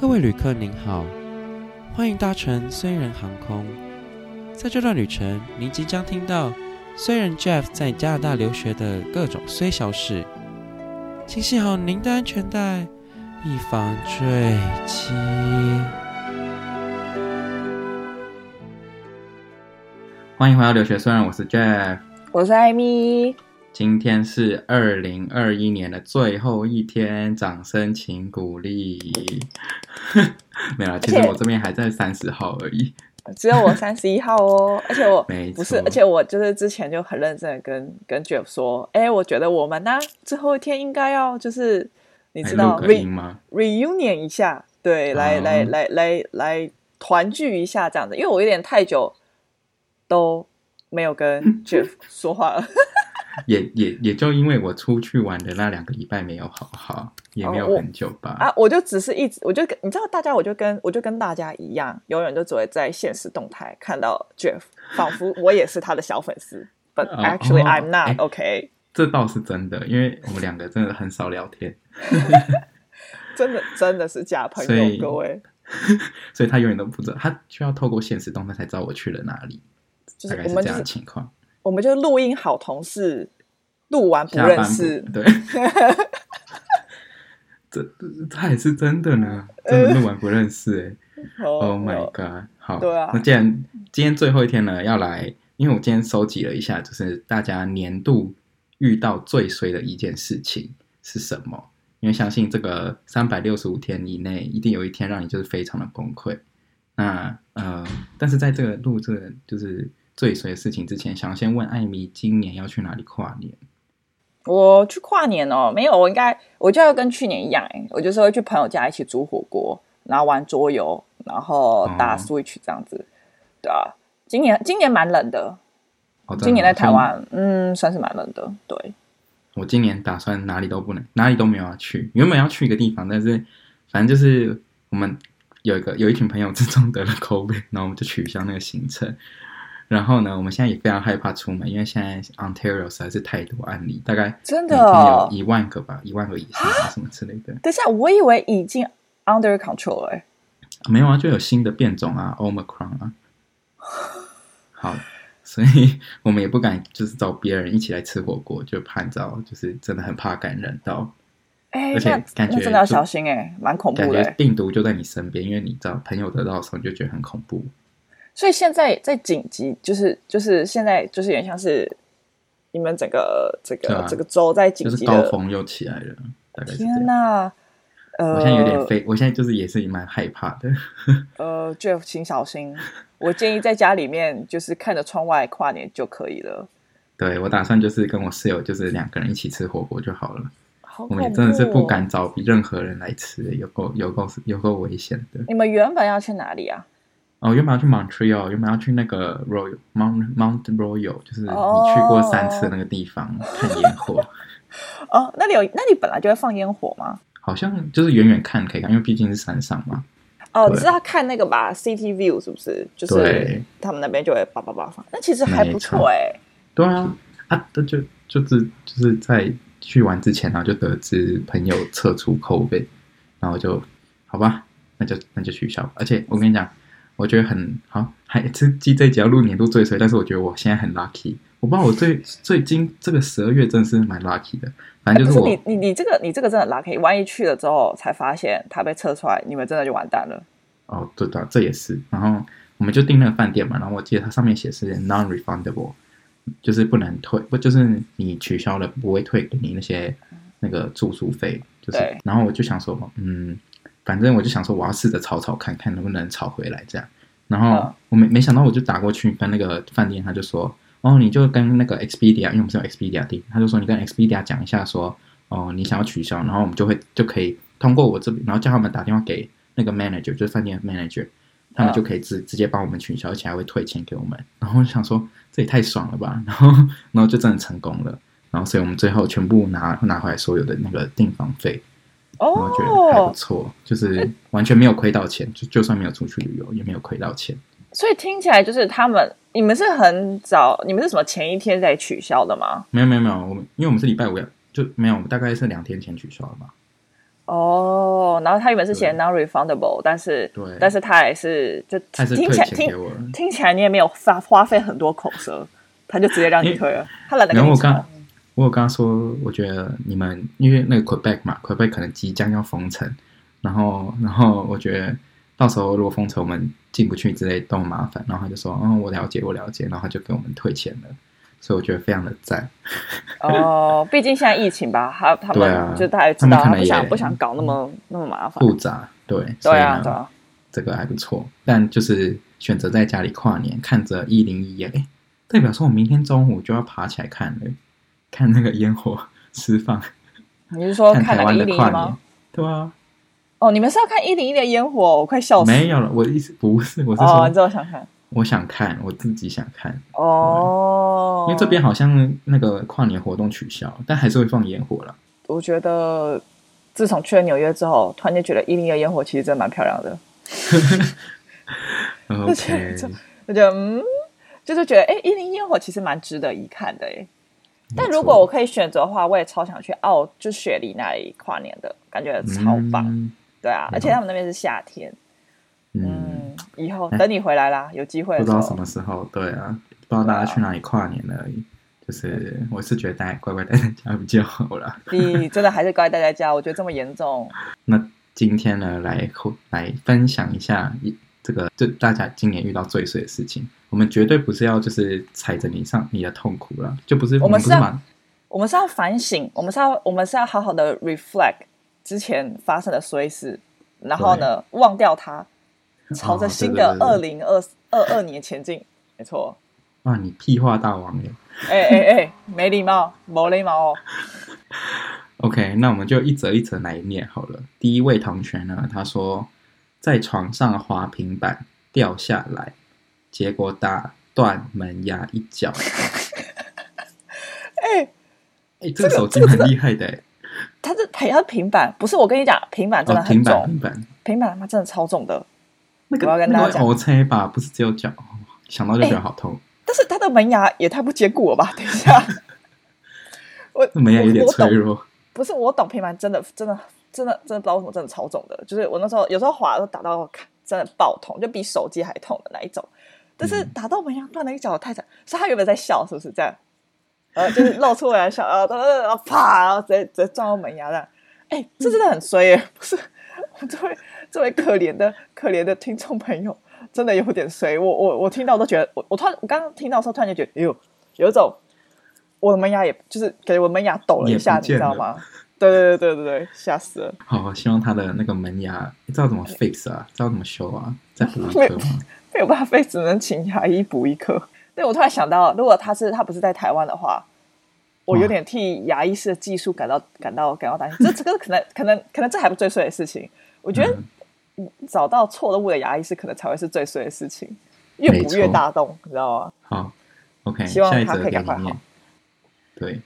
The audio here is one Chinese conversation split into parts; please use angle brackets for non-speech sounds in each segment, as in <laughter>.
各位旅客您好，欢迎搭乘虽然航空。在这段旅程，您即将听到虽然 Jeff 在加拿大留学的各种虽小事，请系好您的安全带，以防坠机。欢迎回到留学虽然，我是 Jeff，我是艾米。今天是二零二一年的最后一天，掌声请鼓励。<laughs> 没有啦，其实我这边还在三十号而已，只有我三十一号哦。而且我 <laughs> 不是，而且我就是之前就很认真的跟跟 Jeff 说，哎，我觉得我们呢最后一天应该要就是你知道 re 吗 reunion 一下，对，来、哦、来来来来团聚一下这样子，因为我有点太久都没有跟 <laughs> Jeff 说话了。<laughs> 也 <laughs> 也也就因为我出去玩的那两个礼拜没有好好，也没有很久吧。哦、啊，我就只是一直，我就跟你知道，大家我就跟我就跟大家一样，永远都只会在现实动态看到 Jeff，仿佛我也是他的小粉丝。But actually, I'm not、哦。OK，<laughs> 这倒是真的，因为我们两个真的很少聊天，真的真的是假朋友，各位。所以他永远都不知道，他需要透过现实动态才知道我去了哪里，就是、大概是这样的情况。我们就录音好同事，录完不认识，对，<laughs> 这这也是真的呢，真的录完不认识哎、欸、，<laughs> Oh my god，好，对啊，那既然今天最后一天呢，要来，因为我今天收集了一下，就是大家年度遇到最衰的一件事情是什么？因为相信这个三百六十五天以内，一定有一天让你就是非常的崩溃。那呃，但是在这个录这个就是。最衰的事情之前，想先问艾米，今年要去哪里跨年？我去跨年哦，没有，我应该我就要跟去年一样，哎，我就是会去朋友家一起煮火锅，然后玩桌游，然后打 Switch 这样子。哦、对啊，今年今年蛮冷的，哦、今年在台湾，嗯，算是蛮冷的。对，我今年打算哪里都不能，哪里都没有要去。原本要去一个地方，但是反正就是我们有一个有一群朋友之中得了 COVID，然后我们就取消那个行程。然后呢，我们现在也非常害怕出门，因为现在 Ontario 实在是太多案例，大概真的有一万个吧，一万个以上什么之类的。等一下，我以为已经 under control 哎，没有啊，就有新的变种啊，Omicron 啊。<laughs> 好，所以我们也不敢就是找别人一起来吃火锅，就怕你知道，就是真的很怕感染到。哎，而且感觉真的要小心哎，蛮恐怖的。感觉病毒就在你身边，因为你知道朋友得到的时候，你就觉得很恐怖。所以现在在紧急，就是就是现在就是有点像是你们整个这个、啊、这个州在紧急的，就是高峰又起来了。大概天哪，呃，我现在有点飞，我现在就是也是蛮害怕的。<laughs> 呃，Jeff，请小心。我建议在家里面就是看着窗外跨年就可以了。对，我打算就是跟我室友就是两个人一起吃火锅就好了。好，我们也真的是不敢找比任何人来吃，有够有够有够危险的。你们原本要去哪里啊？哦，原本要去 Montreal，原本要去那个 Royal Mount Mount Royal，就是你去过三次的那个地方、oh. 看烟火。<laughs> 哦，那里有，那里本来就会放烟火吗？好像就是远远看可以看，因为毕竟是山上嘛。哦，你知道看那个吧，City View 是不是？就是他们那边就会叭叭叭放，那其实还不错哎、欸。对啊，啊，那就就是就是在去玩之前，然后就得知朋友测出 COVID，然后就好吧，那就那就取消。而且我跟你讲。我觉得很好，还这这这集要录年度最衰，但是我觉得我现在很 lucky。我不知道我最最近这个十二月真的是蛮 lucky 的，反正就是我。欸、是你你你这个你这个真的 lucky，万一去了之后才发现他被测出来，你们真的就完蛋了。哦，对的，这也是。然后我们就订那个饭店嘛，然后我记得它上面写是 non-refundable，就是不能退，不就是你取消了不会退给你那些那个住宿费，就是。然后我就想说，嗯。反正我就想说，我要试着吵吵看看能不能吵回来这样。然后我没没想到，我就打过去跟那个饭店，他就说：“哦，你就跟那个 Expedia，因为我们是用 Expedia 订，他就说你跟 Expedia 讲一下，说哦，你想要取消，然后我们就会就可以通过我这边，然后叫他们打电话给那个 manager，就是饭店的 manager，他们就可以直直接帮我们取消，而且还会退钱给我们。然后我就想说，这也太爽了吧！<laughs> 然后然后就真的成功了。然后所以我们最后全部拿拿回来所有的那个订房费。”我觉得还不错，就是完全没有亏到钱，就就算没有出去旅游，也没有亏到钱。所以听起来就是他们，你们是很早，你们是什么前一天在取消的吗？没有没有没有，我们因为我们是礼拜五，就没有，大概是两天前取消的嘛。哦，然后他原本是写 non-refundable，但是对，但是他也是就听起来听听起来你也没有花花费很多口舌，他就直接让你退了。<laughs> 他懒得跟你然后我刚我有跟他说，我觉得你们因为那个 Quebec 嘛，Quebec 可能即将要封城，然后然后我觉得到时候如果封城我们进不去之类都很麻烦，然后他就说，嗯，我了解，我了解，然后他就给我们退钱了。<laughs> 所以我觉得非常的赞。哦，毕竟现在疫情吧，他他们就大家知道，他不想不想搞那么那么麻烦复杂，对对啊对啊，这个还不错。但就是选择在家里跨年，看着一零一，哎，代表说我明天中午就要爬起来看了，看那个烟火 <laughs> 释放。你是说看台湾的跨年？对啊。哦，你们是要看一零一的烟火？我快笑死了。没有了，我的意思不是，我是说，你知道想看。我想看，我自己想看哦、嗯，因为这边好像那个跨年活动取消，但还是会放烟火了。我觉得自从去了纽约之后，突然间觉得一零一的烟火其实真的蛮漂亮的。<laughs> <laughs> OK，我觉得嗯，就是觉得哎，一零一烟火其实蛮值得一看的哎。但如果我可以选择的话，我也超想去澳，就雪梨那里跨年的感觉超棒。嗯、对啊，而且他们那边是夏天。嗯。嗯以后等你回来啦，有机会不知道什么时候。对啊，不知道大家去哪里跨年了而已。啊、就是我是觉得大家乖乖待在家比较好啦。你真的还是乖待在家？我觉得这么严重。那今天呢，来来分享一下这个，就大家今年遇到最碎的事情。我们绝对不是要就是踩着你上你的痛苦了，就不是我们是要我们是要反省，我们是要我们是要好好的 reflect 之前发生的衰事，然后呢忘掉它。朝着新的二零二二二年前进，没错。哇，你屁话大王耶！哎哎哎，没礼貌，没礼貌哦。OK，那我们就一则一则来念好了。第一位同学呢，他说在床上滑平板掉下来，结果打断门牙一角。<laughs> 哎哎、欸，这个手机很厉害的哎。他是他是平板，不是我跟你讲，平板真的很重，哦、平板平板他妈真的超重的。那个我要跟大家讲，OK 吧，不是只有脚，想到就觉得好痛。但是它的门牙也太不坚固了吧？等一下，<laughs> 我门牙有点脆弱。不是我懂平板，真的真的真的真的不知道为什么真的超重的，就是我那时候有时候滑都打到真的爆痛，就比手机还痛的那一种。但是打到门牙断了一脚太惨，所以他原本在笑，是不是这样？呃，就是露出来笑，啊然后啪，然后直接直接撞到门牙这样。哎，这真的很衰耶！不是我这位。这位可怜的可怜的听众朋友，真的有点衰。我我我听到都觉得，我我突然我刚刚听到的时候，突然就觉得，哎呦，有一种我的门牙也就是感觉我门牙抖了一下，你知道吗？对对对对对对，吓死了。好，希望他的那个门牙，你知道怎么 fix 啊？知道怎么修啊？再补一颗吗？<laughs> 没有办法只能请牙医补一颗。对，我突然想到，如果他是他不是在台湾的话，我有点替牙医师的技术感到感到感到担心。这这个可能可能可能这还不最衰的事情，我觉得。嗯找到错误的牙医师可能才会是最衰的事情，越补越大洞，你知道吗？好，OK，希望他可以赶快好。对，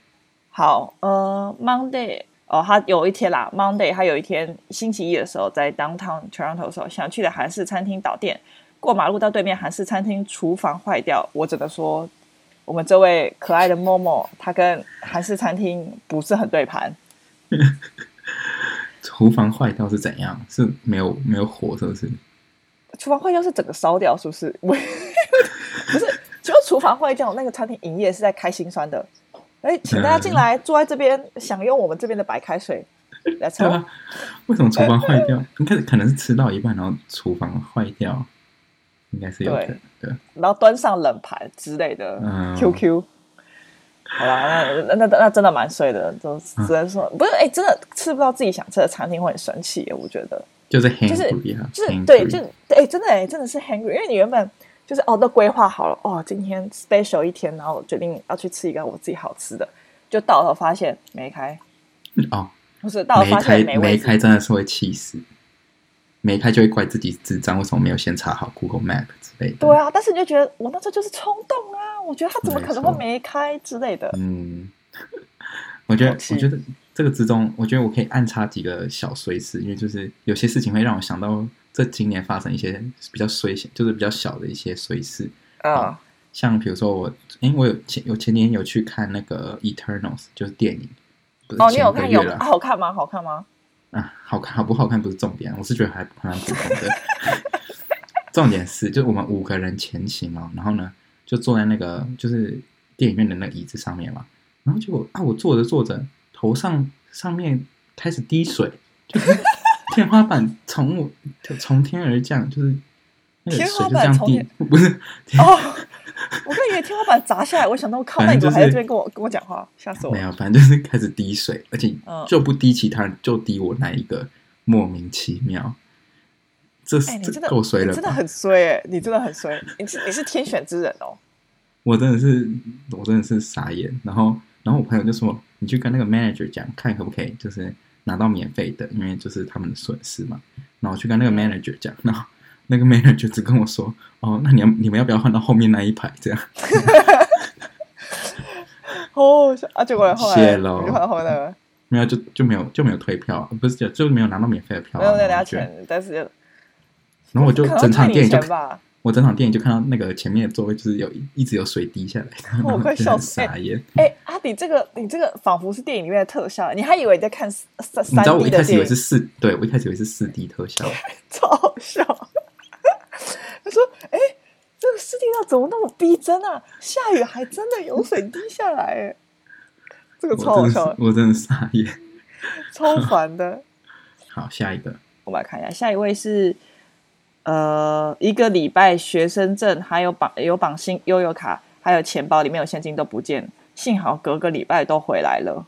好，呃，Monday，哦，他有一天啦，Monday，他有一天星期一的时候，在 Downtown Toronto 的时候，想去的韩式餐厅导电，过马路到对面韩式餐厅厨房坏掉，我只能说，我们这位可爱的 Momo，他跟韩式餐厅不是很对盘。<laughs> 厨房坏掉是怎样？是没有没有火，是不是？厨房坏掉是整个烧掉，是不是？<laughs> 不是，就厨房坏掉，那个餐厅营业是在开心酸的。哎，请大家进来，坐在这边享用我们这边的白开水。来吃。为什么厨房坏掉？应该可能是吃到一半，然后厨房坏掉，应该是有的。对，然后端上冷盘之类的。嗯。QQ。好啦，那那那那真的蛮衰的，就只能说、嗯、不是哎、欸，真的吃不到自己想吃的餐厅会很生气，我觉得就是就是就是对，就哎、欸，真的哎、欸，真的是 hungry，因为你原本就是哦都规划好了，哦今天 special 一天，然后决定要去吃一个我自己好吃的，就到头发现没开哦，不是到头发现没没开，真的是会气死，没开就会怪自己智障，为什么没有先查好 Google Map 之类的？对啊，但是你就觉得我那时候就是冲动啊。我觉得他怎么可能会没开之类的？嗯，我觉得，我觉得这个之中，我觉得我可以暗插几个小衰事，因为就是有些事情会让我想到这今年发生一些比较衰，就是比较小的一些衰事啊。像比如说我，因为我有前有前年有去看那个《Eternals》，就是电影。哦，你有看有好看吗？好看吗？啊，好看好不好看不是重点，我是觉得还蛮普通的。重点是，就我们五个人前行嘛，然后呢，就坐在那个就是电影院的那个椅子上面嘛，然后就啊，我坐着坐着，头上上面开始滴水，就是天花板从我从天而降，就是那个水就这样滴，不是哦。<laughs> 我刚以为天花板砸下来，我想到靠，那你怎么还在这边跟我跟我讲话，吓死我！没有，反正就是开始滴水，而且就不滴其他人，就滴我那一个，莫名其妙。这是这够衰了，真的很衰哎！你真的很衰，你是你是天选之人哦！我真的是，我真的是傻眼。然后，然后我朋友就说：“你去跟那个 manager 讲，看可不可以，就是拿到免费的，因为就是他们的损失嘛。”然后我去跟那个 manager 讲，然后。那个 manager 就只跟我说：“哦，那你要你们要不要换到后面那一排？这样。<laughs> ”哦，啊，结果后来谢了，就换到后面那个，没有就就没有就没有退票，不是就就没有拿到免费的票，没有那俩钱，但是，然后我就整场电影就，我整场电影就看到那个前面的座位就是有一直有水滴下来，我快 <laughs> 笑死，傻眼。哎，阿比，这个你这个仿佛是电影里面的特效，你还以为你在看三 D 的电影？你知道我一开始以为是四，对我一开始以为是四 D 特效，<laughs> 超好笑。他说：“哎，这个世界上怎么那么逼真啊？下雨还真的有水滴下来，哎，这个超好笑，我真的傻眼，超烦的。<laughs> 好，下一个，我们来看一下，下一位是呃，一个礼拜学生证，还有绑有绑新悠游卡，还有钱包里面有现金都不见，幸好隔个礼拜都回来了。”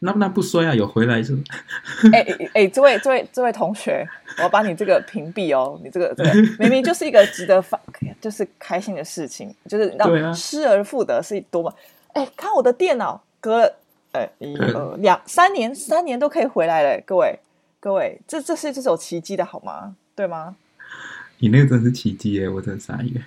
那那不说呀，有回来是？<laughs> 哎哎哎，这位这位这位同学，我要把你这个屏蔽哦。你这个这个 <laughs> 明明就是一个值得发，就是开心的事情，就是让失而复得是多么。哎、啊，看我的电脑，隔了哎一二两三年，三年都可以回来了。各位各位，这这是这种奇迹的好吗？对吗？你那个真的是奇迹耶，我真的傻眼。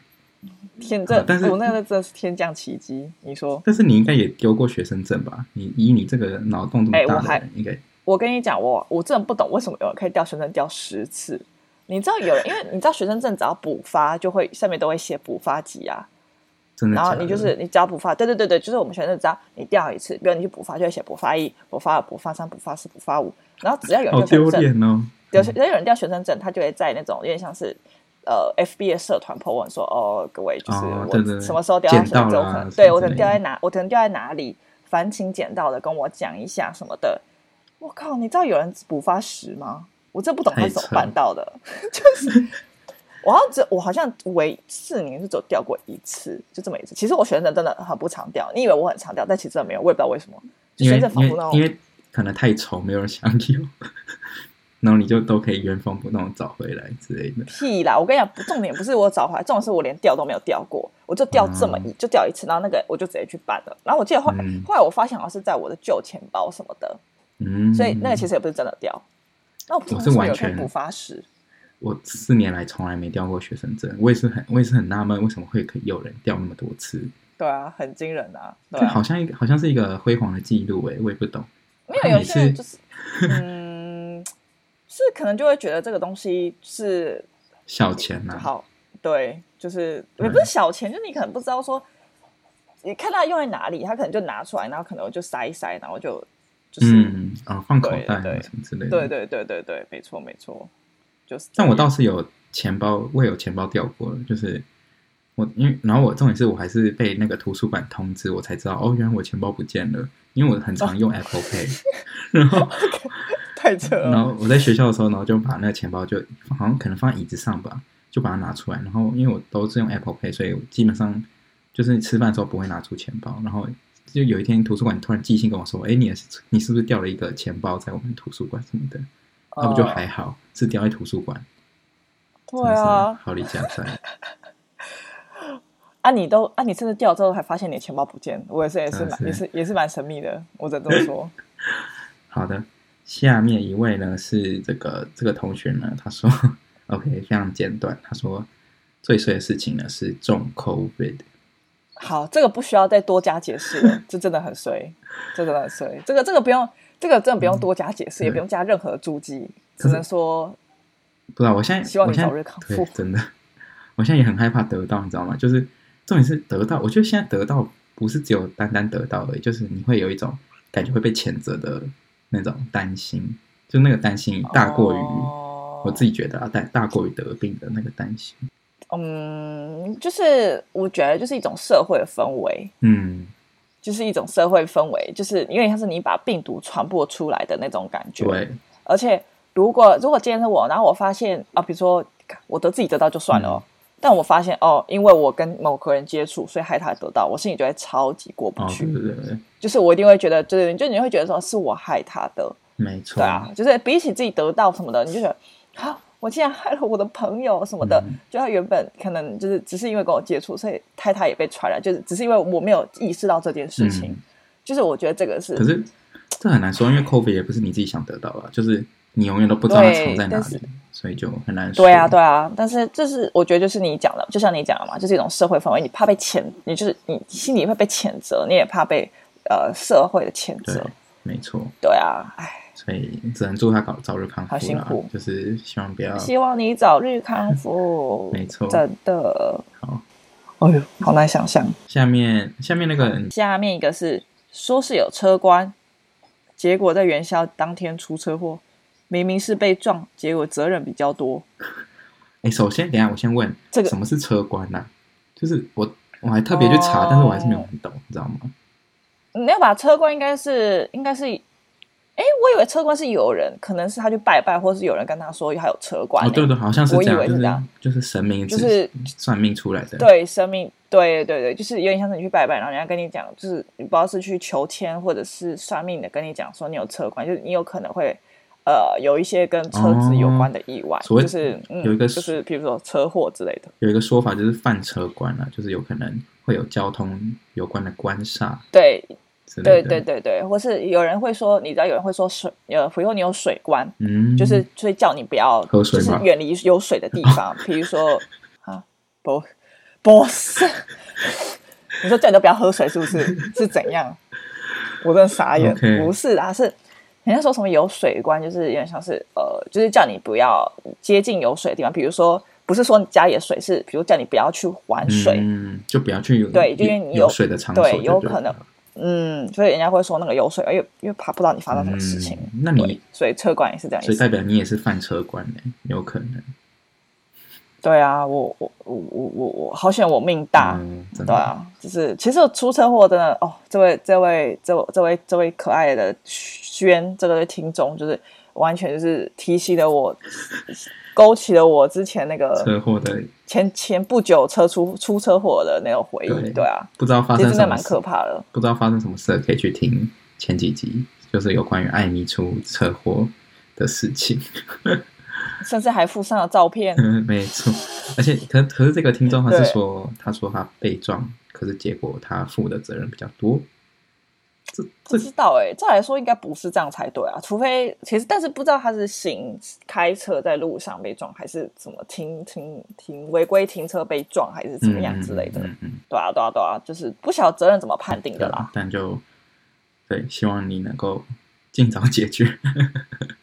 天这，但是我那个真的是天降奇迹。你说，但是你应该也丢过学生证吧？你以你这个脑洞这么大的人，欸、我还应该。我跟你讲，我我真的不懂为什么有人可以掉学生证掉十次。你知道有人，因为你知道学生证只要补发，就会上面都会写补发几啊。真的，然后你就是你只要补发，对对对对，就是我们学生证只要你掉一次，比如你去补发，就会写补发一、补发二、补发三、补发四、补发五。然后只要有人掉学生证，哦、有有人掉学生证，他就会在那种有点像是。呃，FB 的社团 po 文说，哦，各位就是我什么时候掉在什么时候可能对我可能掉在哪，我可能掉在哪里，烦请捡到的跟我讲一下什么的。我靠，你知道有人补发十吗？我真不懂他怎么办到的。<laughs> 就是我好像只我好像唯四年是只有掉过一次，就这么一次。其实我学生真的很不常掉，你以为我很常掉，但其实真的没有，我也不知道为什么。因为因为因为可能太丑，没有人想要。然后你就都可以原封不动找回来之类的。屁啦！我跟你讲，重点不是我找回来，重点是我连掉都没有掉过，我就掉这么一，就掉一次，然后那个我就直接去办了。然后我记得后来，嗯、后来我发现好像是在我的旧钱包什么的，嗯，所以那个其实也不是真的掉。那我，我是完全不发誓，我四年来从来没掉过学生证，我也是很，我也是很纳闷，为什么会有人掉那么多次？对啊，很惊人啊！对啊，好像一个好像是一个辉煌的记录哎，我也不懂。没有，有些人就是嗯。是可能就会觉得这个东西是小钱呐，好，对，就是也不是小钱，就你可能不知道说，你看他用在哪里，他可能就拿出来，然后可能就塞一塞，然后就就是啊放口袋什么之类的，对对对对对，没错没错，就是。但我倒是有钱包，我有钱包掉过，就是我因为然后我重点是我还是被那个图书馆通知，我才知道哦，原来我钱包不见了，因为我很常用 <laughs> Apple Pay，<laughs> 然后。太扯了。然后我在学校的时候，然后就把那个钱包就好像可能放在椅子上吧，就把它拿出来。然后因为我都是用 Apple Pay，所以我基本上就是吃饭的时候不会拿出钱包。然后就有一天图书馆突然寄信跟我说：“哎，你也是你是不是掉了一个钱包在我们图书馆什么的？”那不就还好，是掉在图书馆。对啊，好离家在。啊，你都啊，你甚至掉之后还发现你的钱包不见，我也是也是蛮也是也是蛮神秘的，我只能这么说。<laughs> 好的。下面一位呢是这个这个同学呢，他说，<laughs> OK，非常简短。他说最衰的事情呢是中 COVID。好，这个不需要再多加解释了，这真的很衰，<laughs> 这真的很衰。这个这个不用，这个真的不用多加解释，嗯、也不用加任何注记，只能说，不知道。我现在希望你早日康复。真的，我现在也很害怕得到，你知道吗？就是重点是得到，我觉得现在得到不是只有单单得到而已，就是你会有一种感觉会被谴责的。那种担心，就那个担心大过于、哦、我自己觉得啊，大大过于得病的那个担心。嗯，就是我觉得就是一种社会氛围，嗯，就是一种社会氛围，就是因为它是你把病毒传播出来的那种感觉。对，而且如果如果今天是我，然后我发现啊，比如说我得自己得到就算了、哦。嗯但我发现哦，因为我跟某个人接触，所以害他得到，我心里就会超级过不去。哦、对对对，就是我一定会觉得，就是就你会觉得说是我害他的，没错。对啊，就是比起自己得到什么的，你就觉得啊，我竟然害了我的朋友什么的。嗯、就他原本可能就是只是因为跟我接触，所以害他也被传染，就是只是因为我没有意识到这件事情。嗯、就是我觉得这个是，可是这很难说，因为 COVID 也不是你自己想得到啊，就是你永远都不知道它藏在哪里。所以就很难说。对啊，对啊，但是这是我觉得就是你讲的，就像你讲的嘛，就是一种社会氛围，你怕被谴，你就是你心里会被谴责，你也怕被呃社会的谴责。没错。对啊，哎，所以只能祝他早早日康复。好辛苦，就是希望不要。希望你早日康复。<laughs> 没错，真的。好。哎呦，好难想象。下面下面那个，下面一个是说是有车关，结果在元宵当天出车祸。明明是被撞，结果责任比较多。哎，首先，等一下我先问，这个什么是车关呢、啊？就是我我还特别去查，哦、但是我还是没有很懂，你知道吗？你要把车关应该是应该是，哎，我以为车关是有人，可能是他去拜拜，或是有人跟他说还有车关。哦，对对，好像是这样，我以为是这样，就是、就是神明就是算命出来的。对，神明，对对对，就是有点像是你去拜拜，然后人家跟你讲，就是你不知道是去求签，或者是算命的跟你讲说你有车关，就是你有可能会。呃，有一些跟车子有关的意外，哦、就是有一个、嗯、就是比如说车祸之类的。有一个说法就是犯车关啊，就是有可能会有交通有关的关煞。对，对对对对，或是有人会说，你知道有人会说水，呃，比如说你有水关，嗯，就是所以叫你不要喝水，就是远离有水的地方，<laughs> 比如说啊，不，不是，你说叫你都不要喝水，是不是？是怎样？我真的傻眼，Okay. 不是啊，是。人家说什么有水关，就是有点像是呃，就是叫你不要接近有水的地方。比如说，不是说你家里的水，是比如叫你不要去玩水，嗯，就不要去有对，因为你有，有水的场所，对，有可能，嗯，所以人家会说那个有水，因为因为怕不知道你发生什么事情。嗯、那你所以车管也是这样，所以代表你也是犯车关呢，有可能。对啊，我我我我我我好险我命大，嗯、对啊，就是其实我出车祸真的哦，这位这位这位这位这位可爱的轩这个听众，就是完全就是提醒了我，<laughs> 勾起了我之前那个车祸的前前不久车出出车祸的那个回忆，对，对啊，不知道发生真的蛮可怕的，不知道发生什么事，可以去听前几集，就是有关于艾米出车祸的事情。甚至还附上了照片。嗯，没错。而且，可可是这个听众他是说，他说他被撞，可是结果他负的责任比较多。这不知道哎、欸，照来说应该不是这样才对啊。除非其实，但是不知道他是行开车在路上被撞，还是怎么停停停违规停车被撞，还是怎么样之类的。嗯，嗯，嗯对啊，对啊，对啊，就是不晓得责任怎么判定的啦。但就对，希望你能够尽早解决。<laughs>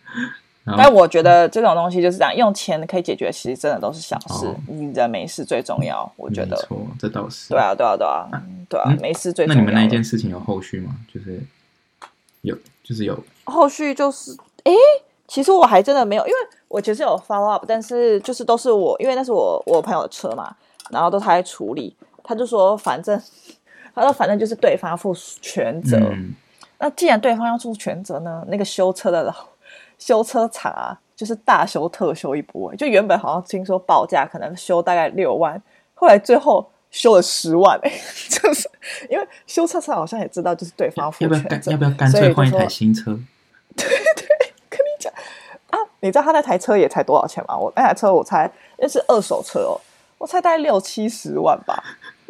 但我觉得这种东西就是这样，用钱可以解决，其实真的都是小事。你人没事最重要，我觉得。没错，这倒是。对啊，对啊，对啊，对啊，没事最重要。那你们那一件事情有后续吗？就是有，就是有后续，就是哎，其实我还真的没有，因为我其实有 follow up，但是就是都是我，因为那是我我朋友的车嘛，然后都他在处理，他就说反正他说反正就是对方负全责。那既然对方要负全责呢，那个修车的老。修车厂啊，就是大修特修一波，就原本好像听说报价可能修大概六万，后来最后修了十万，哎，<laughs> 就是因为修车厂好像也知道，就是对方负全责，要不要干脆换一台新车？<laughs> 对对，跟你讲啊，你知道他那台车也才多少钱吗？我那台车我猜那是二手车哦，我猜大概六七十万吧，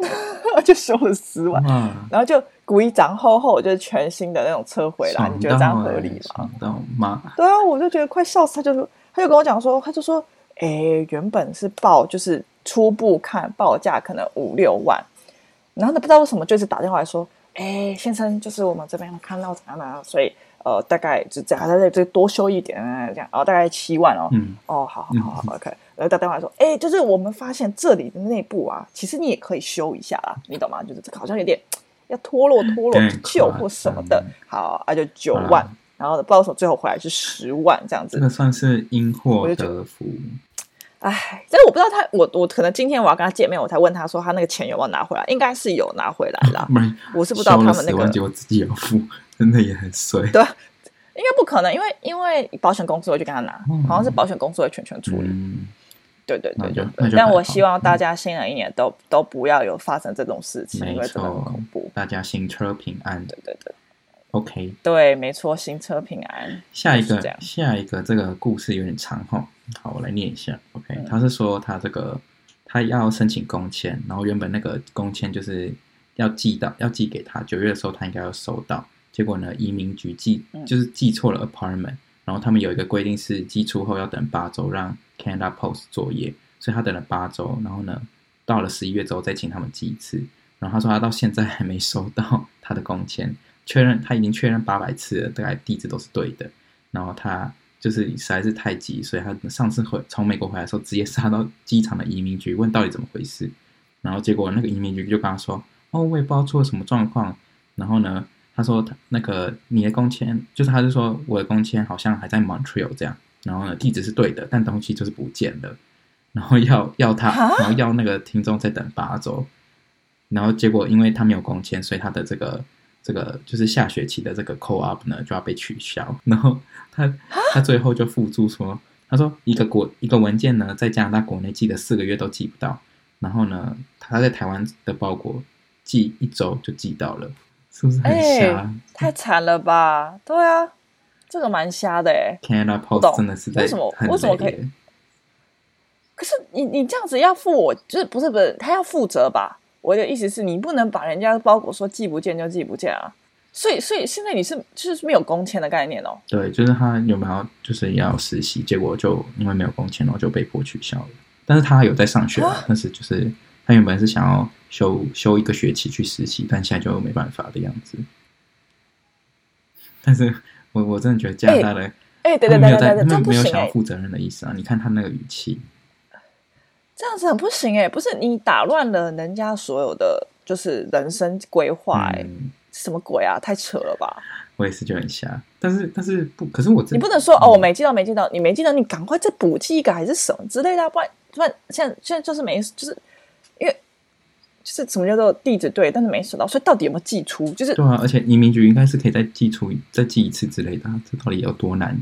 <laughs> 就修了十万，嗯、然后就。故意长厚厚，就是全新的那种车回来，你觉得这样合理吗？对啊，我就觉得快笑死。他就他就跟我讲说，他就说，哎、欸，原本是报就是初步看报价可能五六万，然后呢不知道为什么就是打电话来说，哎、欸，先生，就是我们这边看到怎样的，所以呃大概就这样，他在这多修一点这样，然后大概七万哦，嗯、哦，好好好，OK，然后打电话来说，哎、欸，就是我们发现这里的内部啊，其实你也可以修一下啦，你懂吗？就是这个好像有点。要脱落脱落旧或什么的，好，啊就九万。然后不知道为什么最后回来是十万这样子。这个算是因祸得福。唉，但是我不知道他，我我可能今天我要跟他见面，我才问他说他那个钱有没有拿回来，应该是有拿回来了。不然我是不知道他们那个结果自己有付，真的也很衰。对，应该不可能，因为因为保险公司会去跟他拿，嗯、好像是保险公司会全权处理。嗯对对对对，但我希望大家新的一年都、嗯、都不要有发生这种事情，因为真的很恐怖。大家行车平安。对对对，OK。对，没错，行车平安。下一个，下一个，这个故事有点长哈。好，我来念一下。OK，、嗯、他是说他这个他要申请工签，然后原本那个工签就是要寄到要寄给他，九月的时候他应该要收到，结果呢移民局寄就是寄错了 apartment，、嗯、然后他们有一个规定是寄出后要等八周让。Canada Post 作业，所以他等了八周，然后呢，到了十一月之后再请他们寄一次，然后他说他到现在还没收到 <laughs> 他的工签，确认他已经确认八百次了，大概地址都是对的，然后他就是实在是太急，所以他上次回从美国回来的时候，直接杀到机场的移民局问到底怎么回事，然后结果那个移民局就跟他说，哦，我也不知道出了什么状况，然后呢，他说他那个你的工签，就是他就说我的工签好像还在 Montreal 这样。然后呢，地址是对的，但东西就是不见了。然后要要他，然后要那个听众再等八周。然后结果，因为他没有工签，所以他的这个这个就是下学期的这个 call up 呢就要被取消。然后他他最后就附注说，他说一个国一个文件呢，在加拿大国内寄了四个月都寄不到，然后呢，他在台湾的包裹寄一周就寄到了，是不是很瞎？欸，太惨了吧？<laughs> 对啊。这个蛮瞎的哎，Canada Post 真的是在为什么为什么可以？可是你你这样子要负我，就是不是不是他要负责吧？我的意思是你不能把人家的包裹说寄不见就寄不见啊！所以所以现在你是就是没有工签的概念哦？对，就是他有没有就是要实习，结果就因为没有工签，然后就被迫取消了。但是他有在上学，啊、但是就是他原本是想要休休一个学期去实习，但现在就没办法的样子。但是。我我真的觉得加拿大的，哎、欸，对对对对对，没有想要负责任的意思啊！你看他那个语气，这样子很不行哎、欸！不是你打乱了人家所有的就是人生规划哎，什么鬼啊？太扯了吧！我也是觉得很瞎，但是但是不，可是我你不能说、嗯、哦，我没记到，没记到，你没记到，你赶快再补记一个还是什么之类的，不然不然现在现在就是没，就是。就是什么叫做地址对，但是没收到，所以到底有没有寄出？就是对啊，而且移民局应该是可以再寄出、再寄一次之类的，这到底有多难？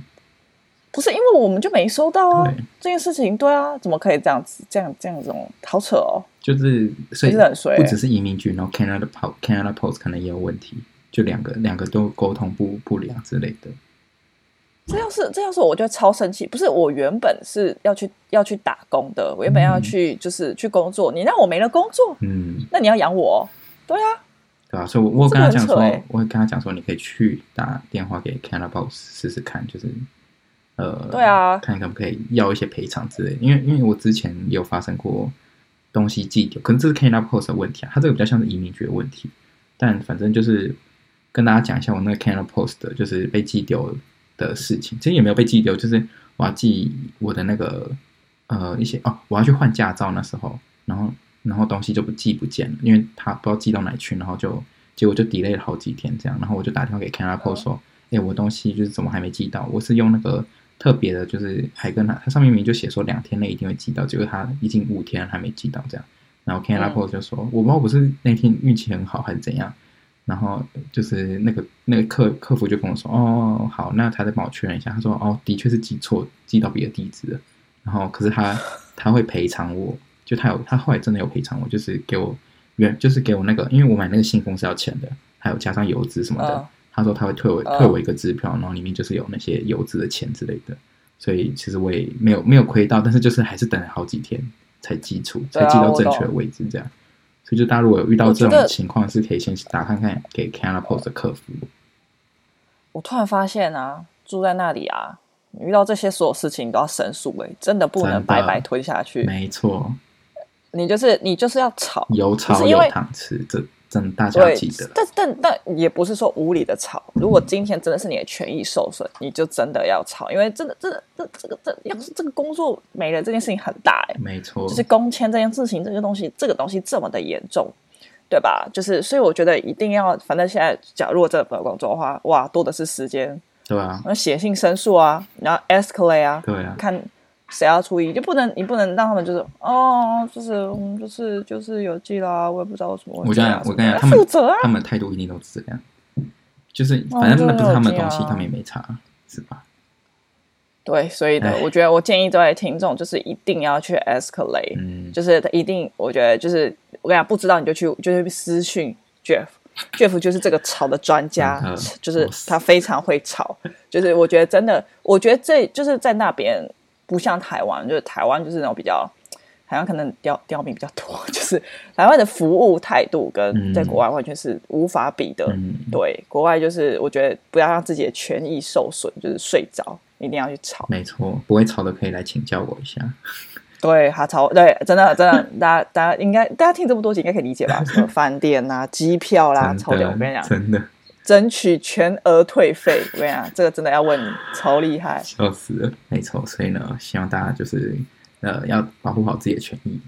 不是因为我们就没收到啊，对这件事情对啊，怎么可以这样子？这样这样子哦，好扯哦！就是所以很衰，不只是移民局，然后 Canada Post Canada Post 可能也有问题，就两个两个都沟通不不良之类的。这要是这要是我就超生气，不是我原本是要去要去打工的，我原本要去就是去工作，你让我没了工作，嗯，那你要养我，对啊，对啊，所以我我跟他讲说，我会跟他讲说，你可以去打电话给 Canada Post 试试看，就是呃，对啊，看可不可以要一些赔偿之类，因为因为我之前也有发生过东西寄丢，可能这是 Canada Post 的问题啊，它这个比较像是移民局的问题，但反正就是跟大家讲一下，我那个 Canada Post 的就是被寄丢了。的事情其实也没有被寄丢，就是我要寄我的那个呃一些哦，我要去换驾照那时候，然后然后东西就不寄不见了，因为他不知道寄到哪去，然后就结果就 delay 了好几天这样，然后我就打电话给 Canada Post 说，哎、嗯，我东西就是怎么还没寄到？我是用那个特别的，就是还跟他，他上面明明就写说两天内一定会寄到，结果他已经五天还没寄到这样，然后 Canada Post 就说，嗯、我不知道我是那天运气很好还是怎样。然后就是那个那个客客服就跟我说，哦，好，那他再帮我确认一下。他说，哦，的确是寄错，寄到别的地址了。然后可是他 <laughs> 他会赔偿我，就他有他后来真的有赔偿我，就是给我原就是给我那个，因为我买那个信封是要钱的，还有加上邮资什么的。Uh, 他说他会退我退我一个支票，然后里面就是有那些邮资的钱之类的。所以其实我也没有没有亏到，但是就是还是等了好几天才寄出，才寄到正确的位置这样。所以，就大家如果有遇到这种情况，是可以先打看看给 Canada Post 的客服。我突然发现啊，住在那里啊，遇到这些所有事情都要申诉哎，真的不能白白吞下去。没错，你就是你就是要吵，有吵有糖吃，这。真大家记得，但但但也不是说无理的吵。如果今天真的是你的权益受损，你就真的要吵，因为真的真的这这个这要是这个工作没了，这件事情很大哎、欸，没错，就是工签这件事情，这个东西这个东西这么的严重，对吧？就是所以我觉得一定要，反正现在假如果真的没有工作的话，哇，多的是时间对啊，那写信申诉啊，然后 escalate 啊，对啊，看谁要出一，就不能你不能让他们就是哦，就是嗯，就是就是有寄啦，我也不知道为什么。我跟你讲，我跟你讲，他们他们态度一定都是这样，就是反正那不是他们的东西，他们也没查，是吧？对，所以呢，我觉得我建议各位听众就是一定要去 escalate，嗯，就是他一定，我觉得就是我跟你讲，不知道你就去就是私讯 Jeff，Jeff 就是这个吵的专家，就是他非常会吵，就是我觉得真的，我觉得这就是在那边不像台湾，就是台湾就是那种比较台湾可能刁刁民比较多，<laughs> 就是台湾的服务态度跟在国外完全是无法比的，嗯、对，国外就是我觉得不要让自己的权益受损，就是睡着。一定要去吵，没错，不会吵的可以来请教我一下。对，哈吵，对，真的，真的，大家，大家应该，大家听这么多集，应该可以理解吧？什么饭店啊、机票啦，<laughs> 超屌！我跟你讲，真的，争取全额退费。我跟你讲，这个真的要问你，超厉害，笑死了。没错，所以呢，希望大家就是呃，要保护好自己的权益。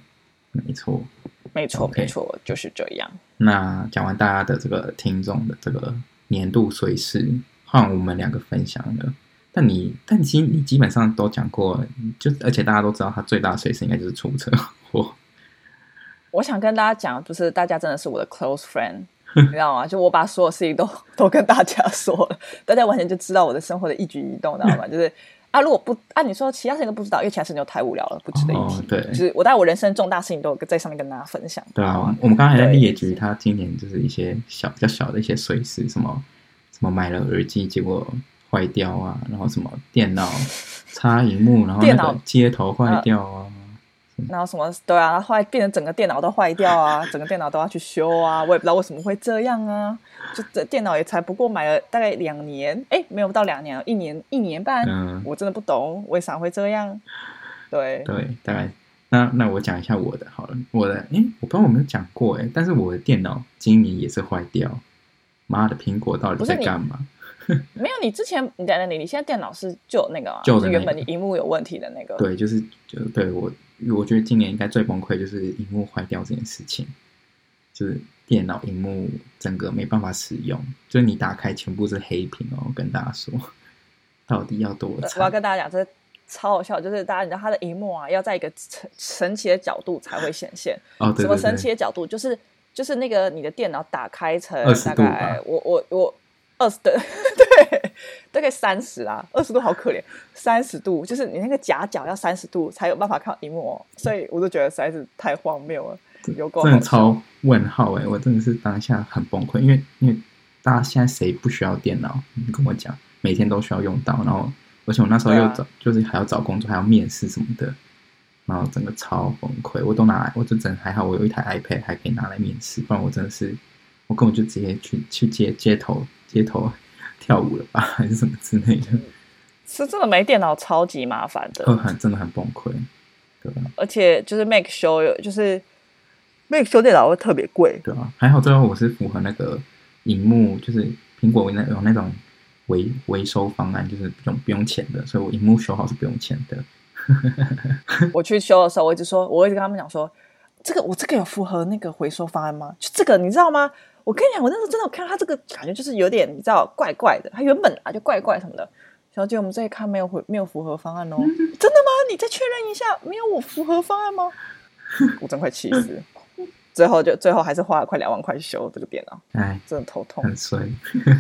没错，没错，没错，就是这样。那讲完大家的这个听众的这个年度随事，换我们两个分享了。但你，但其实你基本上都讲过，就而且大家都知道，他最大的损失应该就是出车祸。我想跟大家讲，就是大家真的是我的 close friend，<laughs> 你知道吗？就我把所有事情都都跟大家说了，大家完全就知道我的生活的一举一动，知道吗？就是啊，如果不按、啊、你说，其他事情都不知道，因为其他事情就太无聊了，不值得一提。哦、对，就是我在我人生重大事情都在上面跟大家分享。对啊，我们刚才在列举他今年就是一些小比较小的一些碎事，什么什么买了耳机，结果。坏掉啊，然后什么电脑 <laughs> 插荧幕，然后那个接头坏掉啊，然后什么对啊，坏变成整个电脑都坏掉啊，整个电脑都要去修啊，我也不知道为什么会这样啊，就这电脑也才不过买了大概两年，哎，没有不到两年，一年一年半，嗯，我真的不懂为啥会这样，对对，大概那那我讲一下我的好了，我的哎，我不知道我没有讲过哎，但是我的电脑今年也是坏掉，妈的，苹果到底在干嘛？<laughs> 没有，你之前你在那里，你现在电脑是旧那个吗？旧的、那个、是原本你荧幕有问题的那个。对，就是就对我，我觉得今年应该最崩溃就是荧幕坏掉这件事情，就是电脑荧幕整个没办法使用，就是你打开全部是黑屏哦。我跟大家说，到底要多惨？我要跟大家讲，这超好笑，就是大家你知道它的荧幕啊，要在一个神神奇的角度才会显现。<laughs> 哦，对对对，什么神奇的角度？就是就是那个你的电脑打开成大概我我我。我二十度，<laughs> 对，大概三十啦。二十度好可怜，三十度就是你那个夹角要三十度才有办法看到萤幕哦，所以我就觉得实在是太荒谬了，有够真的超问号哎！我真的是当下很崩溃，因为因为大家现在谁不需要电脑？你跟我讲，每天都需要用到，然后而且我那时候又找，啊、就是还要找工作，还要面试什么的，然后整个超崩溃。我都拿来，我就真还好，我有一台 iPad 还可以拿来面试，不然我真的是，我根本就直接去去街街头。街头跳舞了吧，还是什么之类的？是真的没电脑超级麻烦的，很真的很崩溃。对，而且就是 Mac 修有，就是 Mac 修电脑会特别贵。对啊，还好最后我是符合那个荧幕，就是苹果那有那种维维修方案，就是不用不用钱的，所以我荧幕修好是不用钱的。<laughs> <laughs> 我去修的时候，我一直说，我一直跟他们讲说，这个我这个有符合那个回收方案吗？就这个你知道吗？我跟你讲，我那时候真的我看到他这个感觉就是有点你知道怪怪的，他原本啊就怪怪什么的。小姐，我们这一看没有回没有符合方案哦，真的吗？你再确认一下，没有我符合方案吗？<laughs> 我真快气死！最后就最后还是花了快两万块修这个电脑，哎，真的头痛，很衰。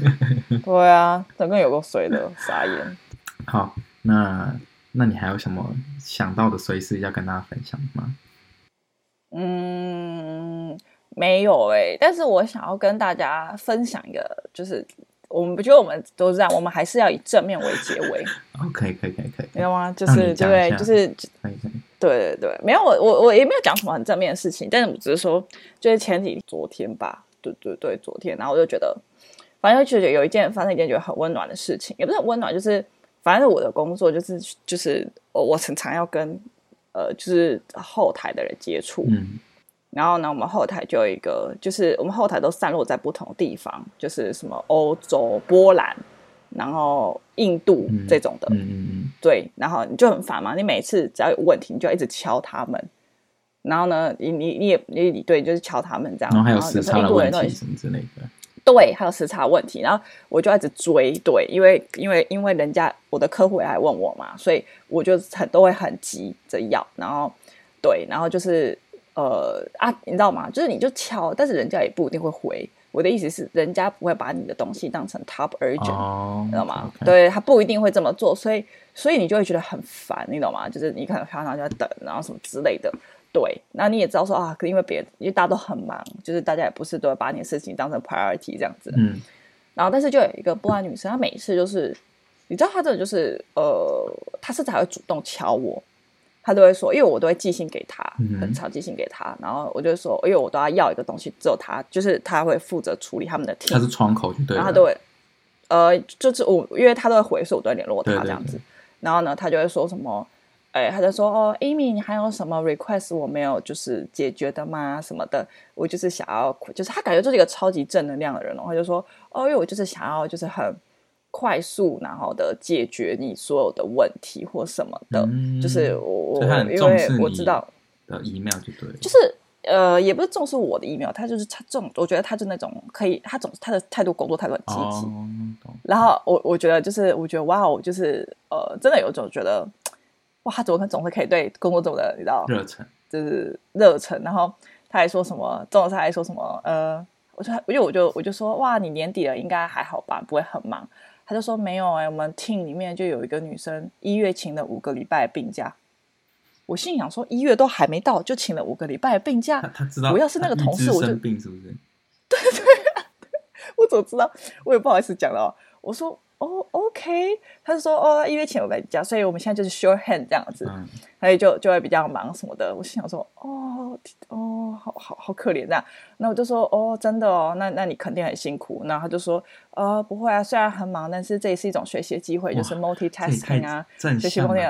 <laughs> 对啊，整个有够衰的，傻眼。好，那那你还有什么想到的碎事要跟大家分享吗？嗯。没有哎、欸，但是我想要跟大家分享一个，就是我们不觉得我们都是这样，我们还是要以正面为结尾。<laughs> 哦，可以可以可以可以，没有吗？就是对，就是对对对，没有我我我也没有讲什么很正面的事情，但是我只是说，就是前几昨天吧，对对对，昨天，然后我就觉得，反正就觉得有一件发生一件觉得很温暖的事情，也不是很温暖，就是反正我的工作就是就是我我常常要跟呃就是后台的人接触，嗯。然后呢，我们后台就有一个，就是我们后台都散落在不同地方，就是什么欧洲、波兰，然后印度这种的。嗯嗯嗯。对，然后你就很烦嘛，你每次只要有问题，你就要一直敲他们。然后呢，你你你也你你对，就是敲他们这样。然后还有时差的问题什么之类的。<laughs> 对，还有时差问题，然后我就一直追，对，因为因为因为人家我的客户也来问我嘛，所以我就很都会很急着要，然后对，然后就是呃啊，你知道吗？就是你就敲，但是人家也不一定会回。我的意思是，人家不会把你的东西当成 top urgent，、oh, 你知道吗？Okay. 对，他不一定会这么做，所以所以你就会觉得很烦，你懂吗？就是你可能常常就在等，然后什么之类的。对，那你也知道说啊，可因为别人，因为大家都很忙，就是大家也不是都会把你的事情当成 priority 这样子。嗯。然后，但是就有一个波兰女生，她每次就是，你知道，她真的就是，呃，她甚至还会主动敲我，她都会说，因为我都会寄信给他，很常寄信给他，然后我就说，因为我都要要一个东西，只有他，就是他会负责处理他们的 team。她是窗口就对，然后他都会，呃，就是我，因为他都会回，所以我都会联络他这样子。对对对，然后呢，他就会说什么？哎，他就说哦，Amy，你还有什么 request 我没有就是解决的吗？什么的，我就是想要，就是他感觉就是一个超级正能量的人哦。他就说哦，因为我就是想要，就是很快速然后的解决你所有的问题或什么的，嗯、就是我因为我知道的 email 就对，就是呃，也不是重视我的 email，他就是他重，我觉得他就那种可以，他总他的态度工作态度很积极。哦、然后我我觉得就是我觉得哇哦，就是呃，真的有种觉得。哇，他总他总是可以对工作这么的，你知道，热忱，就是热忱。然后他还说什么，总是他还说什么，呃，我就，因为我就我就说，哇，你年底了，应该还好吧，不会很忙。他就说没有哎、欸，我们 team 里面就有一个女生，一月请了五个礼拜病假。我心想说，一月都还没到，就请了五个礼拜病假。他，他知道，我要是那个同事，我就病是不是？<laughs> 对对，我怎么知道？我也不好意思讲了。我说。哦、oh，OK，他就说哦，因为钱我在家，所以我们现在就是 short hand 这样子，嗯、所以就就会比较忙什么的。我心想说，哦哦，好好好可怜这样。那我就说，哦，真的哦，那那你肯定很辛苦。然后他就说，呃，不会啊，虽然很忙，但是这也是一种学习机会，就是 multitasking 啊，学习东西。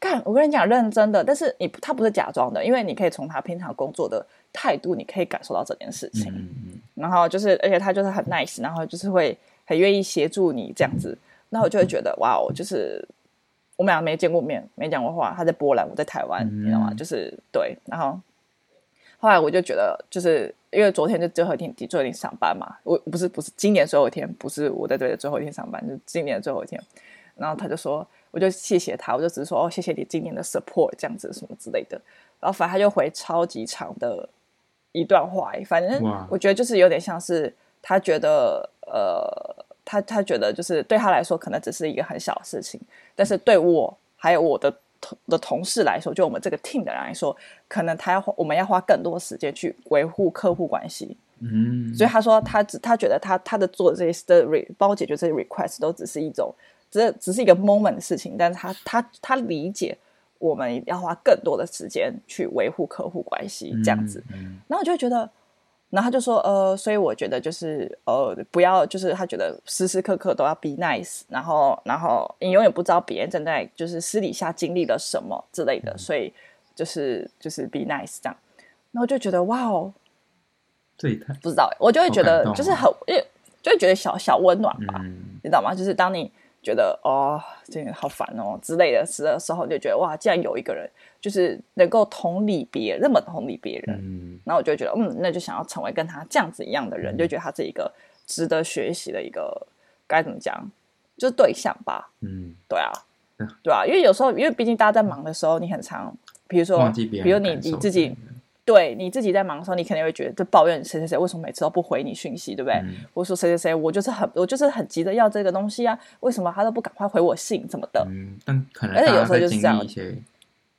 干，我跟你讲，认真的，但是你他不是假装的，因为你可以从他平常工作的态度，你可以感受到这件事情。嗯嗯、然后就是，而且他就是很 nice，然后就是会。很愿意协助你这样子，那我就会觉得哇哦，就是我们俩没见过面，没讲过话。他在波兰，我在台湾，嗯、你知道吗？就是对。然后后来我就觉得，就是因为昨天就最后一天，最后一天上班嘛。我不是不是今年最后一天，不是我在这里的最后一天上班，就是今年的最后一天。然后他就说，我就谢谢他，我就只是说哦，谢谢你今年的 support 这样子什么之类的。然后反正他就回超级长的一段话，反正我觉得就是有点像是他觉得。呃，他他觉得就是对他来说可能只是一个很小的事情，但是对我还有我的同的同事来说，就我们这个 team 的人来说，可能他要花我们要花更多时间去维护客户关系。嗯，所以他说他只他觉得他他的做这些 story 帮我解决这些 request 都只是一种，只只是一个 moment 的事情，但是他他他理解我们要花更多的时间去维护客户关系这样子，嗯嗯、然后我就觉得。然后他就说，呃，所以我觉得就是，呃，不要，就是他觉得时时刻刻都要 be nice，然后，然后你永远不知道别人正在就是私底下经历了什么之类的，嗯、所以就是就是 be nice 这样。然后就觉得哇哦，这一太不知道，我就会觉得就是很，因为就会觉得小小温暖吧，嗯、你知道吗？就是当你。觉得哦，这个好烦哦之类的时的时候，就觉得哇，既然有一个人就是能够同理别人，那么同理别人，嗯，然后我就觉得嗯，那就想要成为跟他这样子一样的人，嗯、就觉得他是一个值得学习的一个该怎么讲，就是对象吧，嗯，对啊，对啊，因为有时候，因为毕竟大家在忙的时候，你很常，比如说，比如你你自己。对你自己在忙的时候，你肯定会觉得就抱怨谁谁谁为什么每次都不回你讯息，对不对？嗯、或者说谁谁谁，我就是很我就是很急着要这个东西啊，为什么他都不赶快回我信什么的？嗯，但可能而且有时候就是这样，一些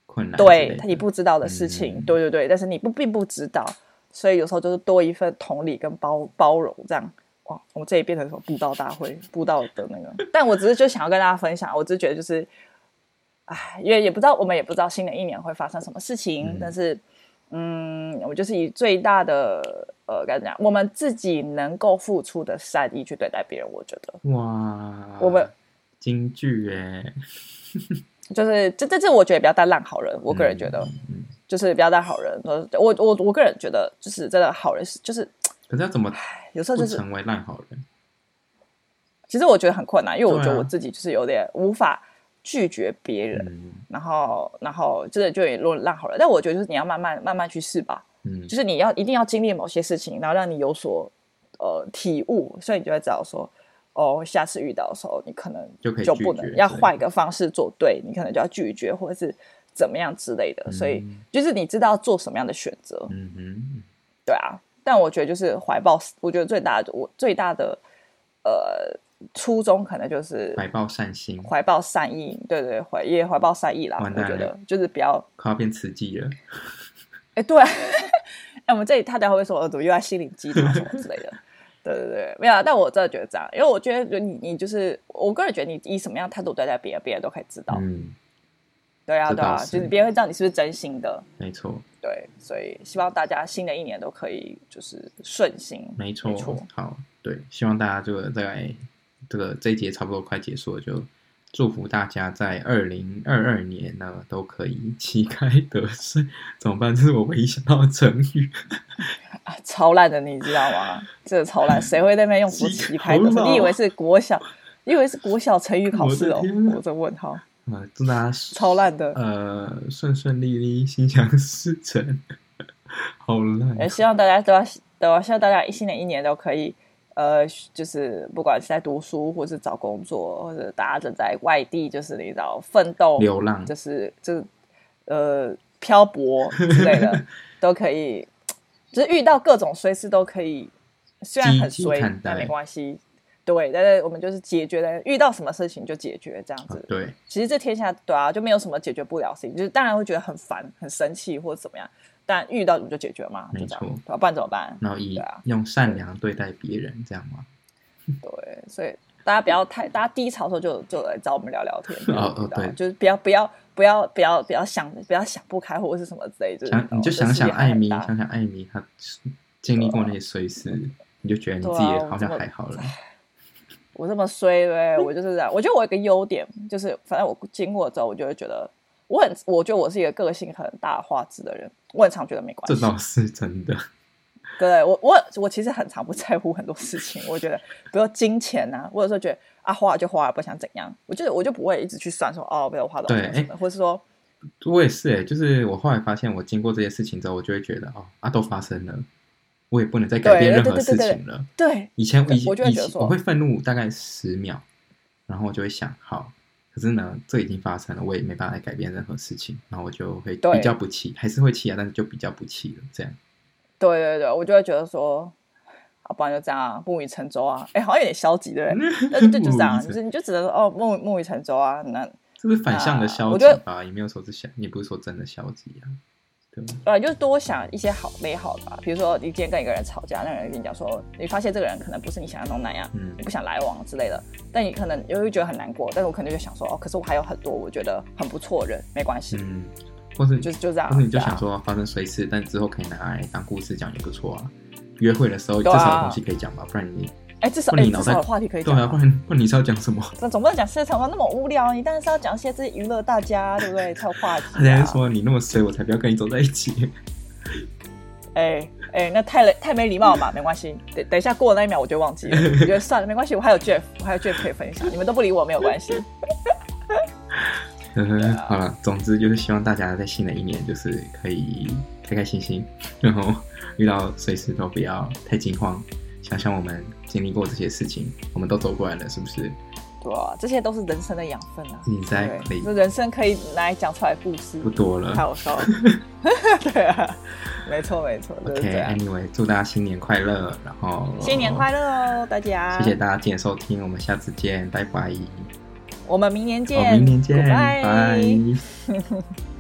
困难，对他你不知道的事情，嗯、对对对，但是你不并不知道，所以有时候就是多一份同理跟包包容，这样哇，我们这里变成什么布道大会，布道的那个，但我只是就想要跟大家分享，我只是觉得就是，哎，因为也不知道我们也不知道新的一年会发生什么事情，嗯、但是。嗯，我就是以最大的呃，该怎么讲？我们自己能够付出的善意去对待别人，我觉得哇，我们京剧哎，<laughs> 就是这这这，我觉得不要当烂好人。我个人觉得，嗯、就是不要当好人。我我我个人觉得，就是真的好人是就是，可是要怎么有时候就是成为烂好人？其实我觉得很困难，因为我觉得我自己就是有点无法。拒绝别人，嗯、然后，然后真的就也落烂好了。但我觉得就是你要慢慢慢慢去试吧，嗯，就是你要一定要经历某些事情，然后让你有所呃体悟，所以你就会知道说，哦，下次遇到的时候，你可能就不能要换一个方式做对，对你可能就要拒绝或者是怎么样之类的，嗯、所以就是你知道做什么样的选择，嗯哼，对啊。但我觉得就是怀抱，我觉得最大的我最大的呃初衷可能就是怀抱善心，怀抱善意，对对，怀也怀抱善意啦。我觉得就是比较快要变慈济了。哎，对、啊，哎，我们这里他等下会会说我怎么又在心灵鸡汤什么之类的？对对对，没有。啊但我真的觉得这样，因为我觉得你你就是我个人觉得你以什么样态度对待别人，别人都可以知道。嗯，对啊对啊，就是别人会知道你是不是真心的。没错。对，所以希望大家新的一年都可以就是顺心。没错，没错。好，对，希望大家这个在这个这一节差不多快结束了，就祝福大家在二零二二年呢都可以旗开得胜。怎么办？这是我唯一想到的成语。<laughs> 啊，超烂的，你知道吗？这个超烂，谁会在那边用“旗开得胜”？你以为是国小？你以为是国小成语考试哦？我这问号。啊，祝大家超烂的，呃，顺顺利利，心想事成，<laughs> 好烂。也希望大家都要，都要希望大家新的一年都可以，呃，就是不管是在读书，或是找工作，或者大家正在外地，就是你知道奋斗、流浪，就是就是呃漂泊之类的，<laughs> 都可以，就是遇到各种衰事都可以，虽然很衰，但没关系。对，但是我们就是解决的，遇到什么事情就解决这样子。对，其实这天下对啊，就没有什么解决不了的事情，就是当然会觉得很烦、很生气或者怎么样，但遇到你就解决嘛，没错，不然怎么办？然后以用善良对待别人，这样吗？对，所以大家不要太，大家低潮的时候就就来找我们聊聊天。<laughs> 哦哦，对，就是不要不要不要不要不要想不要想不开或者是什么之类的，想你就想想艾米，想想艾米，她经历过那些衰事，你就觉得你自己好像还好了。我这么衰，对，我就是这样。我觉得我有个优点，就是反正我经过之后，我就会觉得我很，我觉得我是一个个性很大话题的人。我很常觉得没关系，这倒是真的。对，我我我其实很常不在乎很多事情。我觉得，比如金钱呐、啊，或者说觉得啊花了就花了，不想怎样，我就我就不会一直去算说哦，没有花多少钱什么，或是说，我也是哎，就是我后来发现，我经过这些事情之后，我就会觉得哦啊，都发生了。我也不能再改变任何事情了。对，以前以前我我会愤怒大概十秒，然后我就会想，好，可是呢，这已经发生了，我也没办法改变任何事情，然后我就会比较不气，还是会气啊，但是就比较不气了。这样。对对对，我就会觉得说，好，不然就这样啊，木已成舟啊，哎，好像有点消极，对不对？那就就这样，<laughs> 就是你就只能说哦，木木已成舟啊，那这是反向的消极吧？也没有说是消，也不是说真的消极啊。对，就是多想一些好美好的吧。比如说，你今天跟一个人吵架，那个人跟你讲说，你发现这个人可能不是你想象中那样，嗯，你不想来往之类的。但你可能又会觉得很难过。但是我可能就想说，哦，可是我还有很多我觉得很不错的人，没关系。嗯，或是就是就这样，或是你就想说发生随事，但之后可以拿来当故事讲也不错啊。约会的时候至少有东西可以讲吧，不然你。哎，至少哎，至少有话题可以讲。对啊，不然 <laughs> 不然你是要讲什么？那总不能讲世界上那么无聊，你当然是要讲一些这些娱乐大家，对不对？才有话题。<laughs> 人家说你那么衰，我才不要跟你走在一起。<laughs> 哎哎，那太太没礼貌了嘛，没关系。等等一下过了那一秒，我就忘记了。我觉得算了，没关系，我还有 Jeff，我还有 Jeff 可以分享。你们都不理我，没有关系。好了，总之就是希望大家在新的一年就是可以开开心心，然后遇到随时都不要太惊慌。想想我们经历过这些事情，我们都走过来了，是不是？对啊，这些都是人生的养分啊！你在可以，人生可以拿来讲出来故事，不多了，太好笑了。<laughs> 对啊，没错没错。OK，Anyway，祝大家新年快乐，然后新年快乐哦，大家！谢谢大家今天收听，我们下次见，拜拜。我们明年见，明年见，拜拜。<laughs>